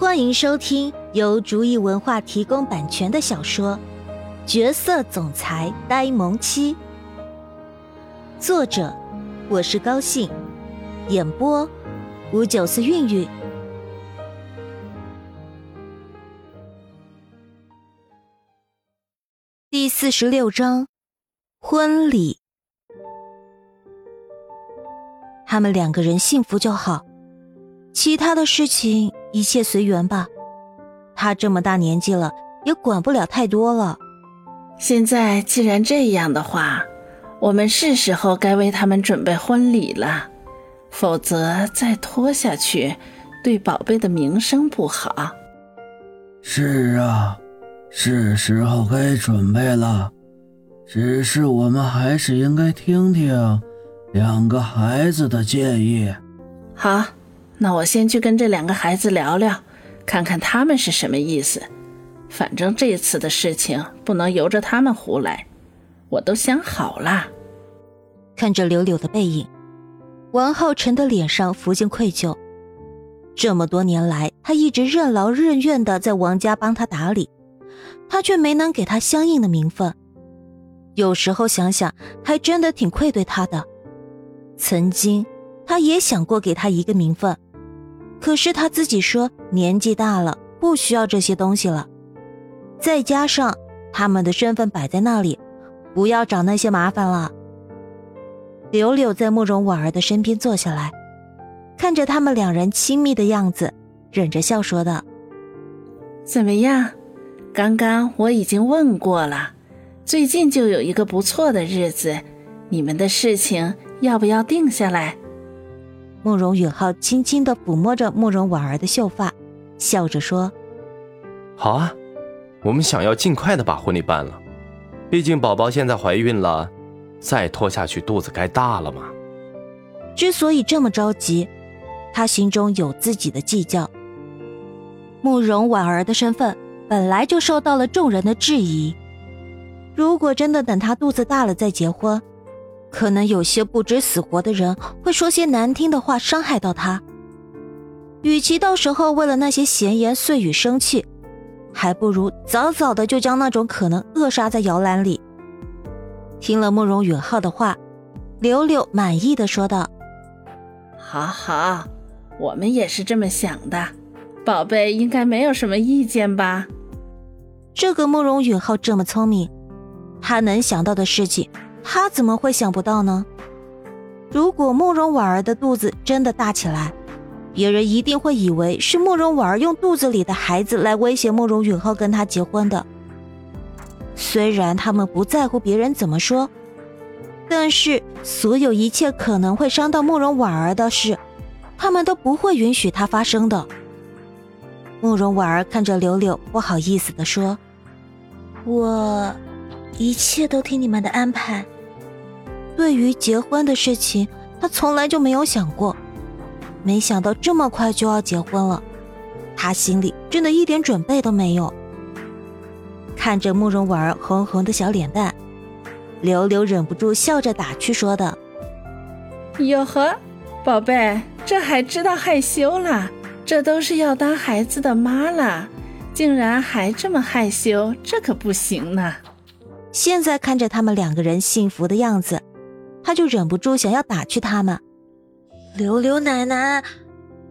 欢迎收听由竹意文化提供版权的小说《角色总裁呆萌妻》，作者我是高兴，演播五九四韵韵。第四十六章婚礼，他们两个人幸福就好，其他的事情。一切随缘吧，他这么大年纪了，也管不了太多了。现在既然这样的话，我们是时候该为他们准备婚礼了，否则再拖下去，对宝贝的名声不好。是啊，是时候该准备了，只是我们还是应该听听两个孩子的建议。好。那我先去跟这两个孩子聊聊，看看他们是什么意思。反正这次的事情不能由着他们胡来，我都想好了。看着柳柳的背影，王浩辰的脸上浮现愧疚。这么多年来，他一直任劳任怨的在王家帮他打理，他却没能给他相应的名分。有时候想想，还真的挺愧对他的。曾经，他也想过给他一个名分。可是他自己说年纪大了，不需要这些东西了。再加上他们的身份摆在那里，不要找那些麻烦了。柳柳在慕容婉儿的身边坐下来，看着他们两人亲密的样子，忍着笑说道：“怎么样？刚刚我已经问过了，最近就有一个不错的日子，你们的事情要不要定下来？”慕容允浩轻轻的抚摸着慕容婉儿的秀发，笑着说：“好啊，我们想要尽快的把婚礼办了，毕竟宝宝现在怀孕了，再拖下去肚子该大了嘛。”之所以这么着急，他心中有自己的计较。慕容婉儿的身份本来就受到了众人的质疑，如果真的等她肚子大了再结婚，可能有些不知死活的人会说些难听的话，伤害到他。与其到时候为了那些闲言碎语生气，还不如早早的就将那种可能扼杀在摇篮里。听了慕容允浩的话，柳柳满意的说道：“好好，我们也是这么想的，宝贝应该没有什么意见吧？”这个慕容允浩这么聪明，他能想到的事情。他怎么会想不到呢？如果慕容婉儿的肚子真的大起来，别人一定会以为是慕容婉儿用肚子里的孩子来威胁慕容允浩跟他结婚的。虽然他们不在乎别人怎么说，但是所有一切可能会伤到慕容婉儿的事，他们都不会允许它发生的。慕容婉儿看着柳柳，不好意思的说：“我。”一切都听你们的安排。对于结婚的事情，他从来就没有想过。没想到这么快就要结婚了，他心里真的一点准备都没有。看着慕容婉儿红红的小脸蛋，柳柳忍不住笑着打趣说的：“哟呵，宝贝，这还知道害羞了？这都是要当孩子的妈了，竟然还这么害羞，这可不行呢。”现在看着他们两个人幸福的样子，他就忍不住想要打趣他们：“刘刘奶奶，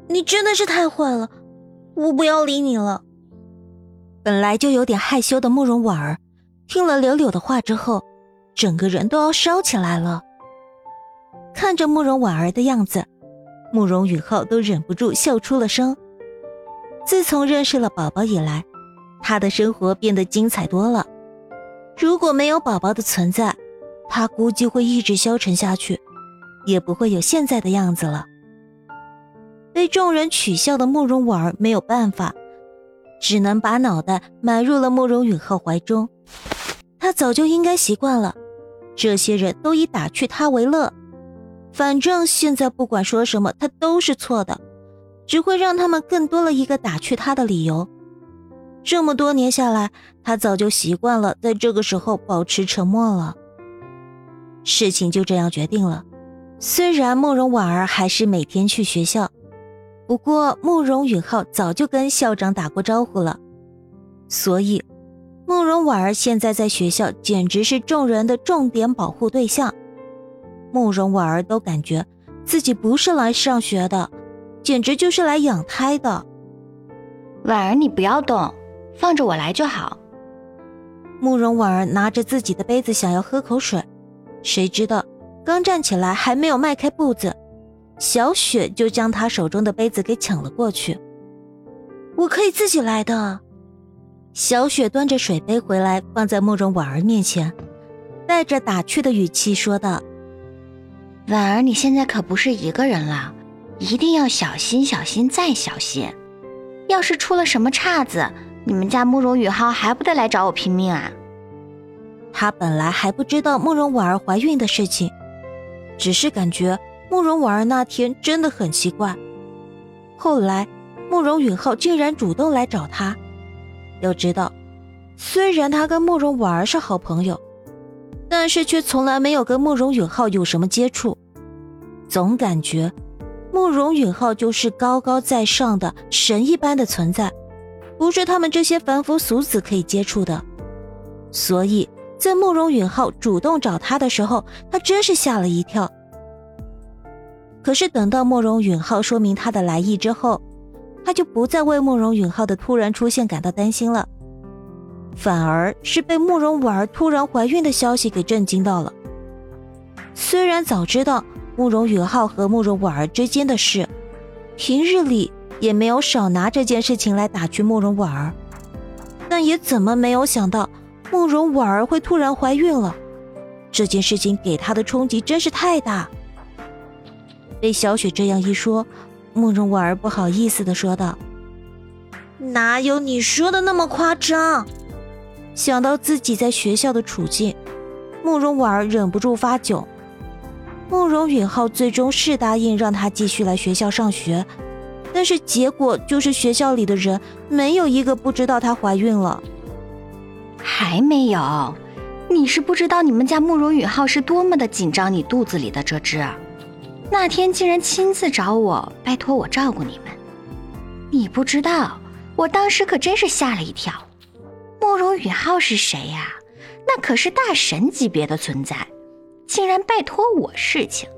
你真的是太坏了，我不要理你了。”本来就有点害羞的慕容婉儿，听了柳柳的话之后，整个人都要烧起来了。看着慕容婉儿的样子，慕容允浩都忍不住笑出了声。自从认识了宝宝以来，他的生活变得精彩多了。如果没有宝宝的存在，他估计会一直消沉下去，也不会有现在的样子了。被众人取笑的慕容婉儿没有办法，只能把脑袋埋入了慕容允浩怀中。他早就应该习惯了，这些人都以打趣他为乐，反正现在不管说什么，他都是错的，只会让他们更多了一个打趣他的理由。这么多年下来，他早就习惯了在这个时候保持沉默了。事情就这样决定了。虽然慕容婉儿还是每天去学校，不过慕容允浩早就跟校长打过招呼了，所以慕容婉儿现在在学校简直是众人的重点保护对象。慕容婉儿都感觉自己不是来上学的，简直就是来养胎的。婉儿，你不要动，放着我来就好。慕容婉儿拿着自己的杯子想要喝口水，谁知道刚站起来还没有迈开步子，小雪就将她手中的杯子给抢了过去。我可以自己来的。小雪端着水杯回来，放在慕容婉儿面前，带着打趣的语气说道：“婉儿，你现在可不是一个人了，一定要小心、小心再小心。要是出了什么岔子，你们家慕容允浩还不得来找我拼命啊？”他本来还不知道慕容婉儿怀孕的事情，只是感觉慕容婉儿那天真的很奇怪。后来，慕容允浩竟然主动来找他。要知道，虽然他跟慕容婉儿是好朋友，但是却从来没有跟慕容允浩有什么接触，总感觉慕容允浩就是高高在上的神一般的存在，不是他们这些凡夫俗子可以接触的。所以在慕容允浩主动找他的时候，他真是吓了一跳。可是等到慕容允浩说明他的来意之后，他就不再为慕容允浩的突然出现感到担心了，反而是被慕容婉儿突然怀孕的消息给震惊到了。虽然早知道慕容允浩和慕容婉儿之间的事，平日里也没有少拿这件事情来打趣慕容婉儿，但也怎么没有想到慕容婉儿会突然怀孕了。这件事情给他的冲击真是太大。被小雪这样一说。慕容婉儿不好意思的说道：“哪有你说的那么夸张？”想到自己在学校的处境，慕容婉儿忍不住发窘。慕容允浩最终是答应让她继续来学校上学，但是结果就是学校里的人没有一个不知道她怀孕了。还没有？你是不知道你们家慕容允浩是多么的紧张你肚子里的这只。那天竟然亲自找我，拜托我照顾你们。你不知道，我当时可真是吓了一跳。慕容允浩是谁呀？那可是大神级别的存在，竟然拜托我事情，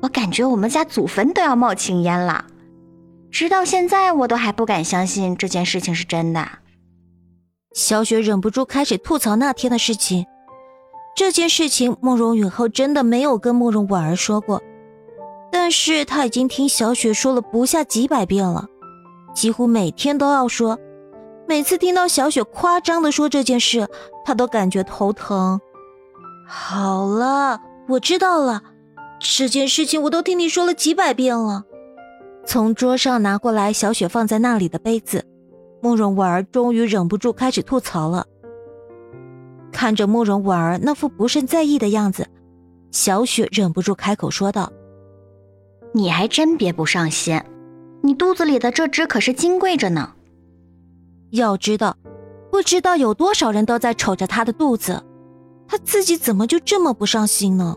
我感觉我们家祖坟都要冒青烟了。直到现在，我都还不敢相信这件事情是真的。小雪忍不住开始吐槽那天的事情。这件事情，慕容允浩真的没有跟慕容婉儿说过。但是他已经听小雪说了不下几百遍了，几乎每天都要说。每次听到小雪夸张的说这件事，他都感觉头疼。好了，我知道了，这件事情我都听你说了几百遍了。从桌上拿过来小雪放在那里的杯子，慕容婉儿终于忍不住开始吐槽了。看着慕容婉儿那副不甚在意的样子，小雪忍不住开口说道。你还真别不上心，你肚子里的这只可是金贵着呢。要知道，不知道有多少人都在瞅着他的肚子，他自己怎么就这么不上心呢？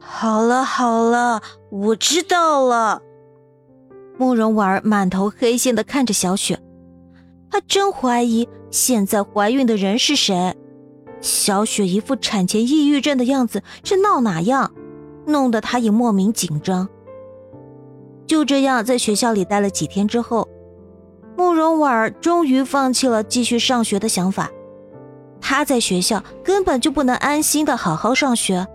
好了好了，我知道了。慕容婉儿满头黑线的看着小雪，她真怀疑现在怀孕的人是谁。小雪一副产前抑郁症的样子，是闹哪样？弄得她也莫名紧张。就这样，在学校里待了几天之后，慕容婉儿终于放弃了继续上学的想法。她在学校根本就不能安心的好好上学，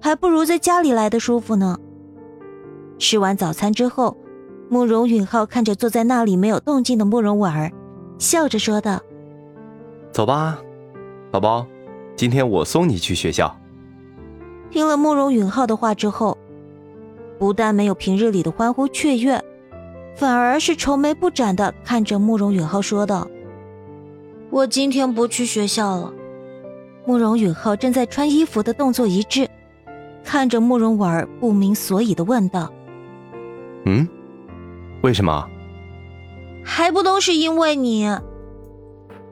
还不如在家里来的舒服呢。吃完早餐之后，慕容允浩看着坐在那里没有动静的慕容婉儿，笑着说道：“走吧，宝宝，今天我送你去学校。”听了慕容允浩的话之后。不但没有平日里的欢呼雀跃，反而是愁眉不展的看着慕容允浩说道：“我今天不去学校了。”慕容允浩正在穿衣服的动作一致，看着慕容婉儿不明所以的问道：“嗯，为什么？还不都是因为你？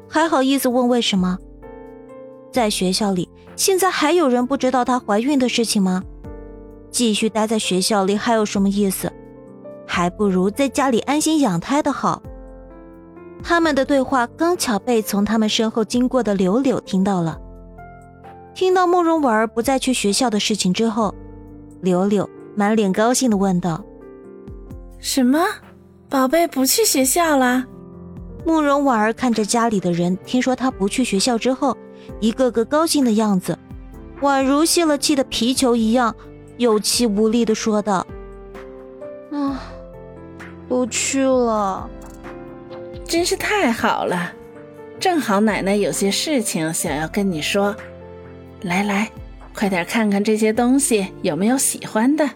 还好意思问为什么？在学校里，现在还有人不知道她怀孕的事情吗？”继续待在学校里还有什么意思？还不如在家里安心养胎的好。他们的对话刚巧被从他们身后经过的柳柳听到了。听到慕容婉儿不再去学校的事情之后，柳柳满脸高兴的问道：“什么？宝贝不去学校了？”慕容婉儿看着家里的人，听说她不去学校之后，一个个高兴的样子，宛如泄了气的皮球一样，有气无力的说道：“啊，不去了。”真是太好了，正好奶奶有些事情想要跟你说。来来，快点看看这些东西有没有喜欢的。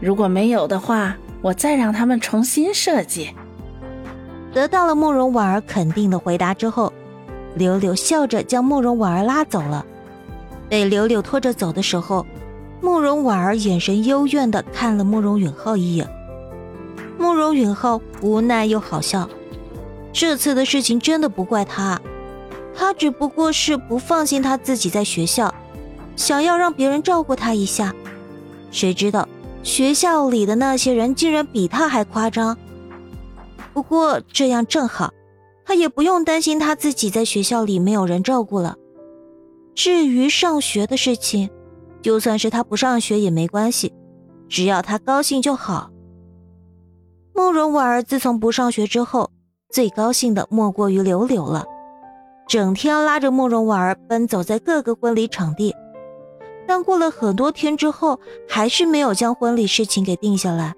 如果没有的话，我再让他们重新设计。得到了慕容婉儿肯定的回答之后，柳柳笑着将慕容婉儿拉走了。被柳柳拖着走的时候，慕容婉儿眼神幽怨的看了慕容允浩一眼。慕容允浩无奈又好笑。这次的事情真的不怪他，他只不过是不放心他自己在学校，想要让别人照顾他一下。谁知道学校里的那些人竟然比他还夸张。不过这样正好，他也不用担心他自己在学校里没有人照顾了。至于上学的事情，就算是他不上学也没关系，只要他高兴就好。慕容婉儿自从不上学之后。最高兴的莫过于柳柳了，整天拉着慕容婉儿奔走在各个婚礼场地，但过了很多天之后，还是没有将婚礼事情给定下来。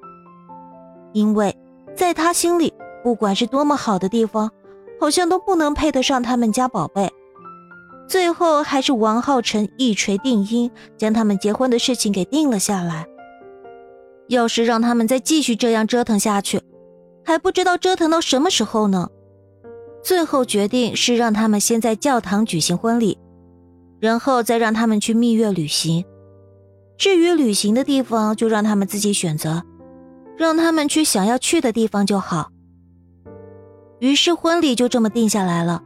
因为在他心里，不管是多么好的地方，好像都不能配得上他们家宝贝。最后还是王浩辰一锤定音，将他们结婚的事情给定了下来。要是让他们再继续这样折腾下去，还不知道折腾到什么时候呢。最后决定是让他们先在教堂举行婚礼，然后再让他们去蜜月旅行。至于旅行的地方，就让他们自己选择，让他们去想要去的地方就好。于是婚礼就这么定下来了。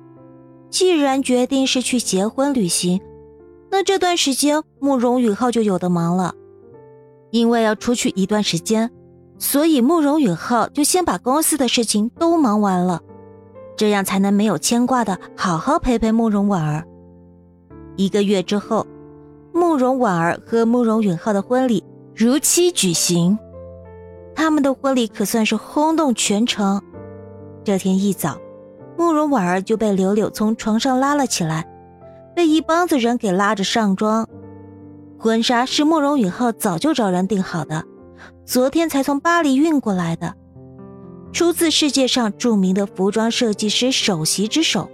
既然决定是去结婚旅行，那这段时间慕容允浩就有的忙了，因为要出去一段时间。所以慕容允浩就先把公司的事情都忙完了，这样才能没有牵挂的好好陪陪慕容婉儿。一个月之后，慕容婉儿和慕容允浩的婚礼如期举行。他们的婚礼可算是轰动全城。这天一早，慕容婉儿就被柳柳从床上拉了起来，被一帮子人给拉着上妆。婚纱是慕容允浩早就找人订好的。昨天才从巴黎运过来的，出自世界上著名的服装设计师首席之手。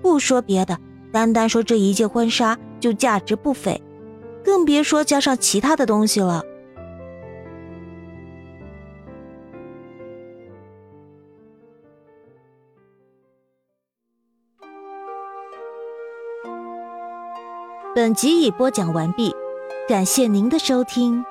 不说别的，单单说这一件婚纱就价值不菲，更别说加上其他的东西了。本集已播讲完毕，感谢您的收听。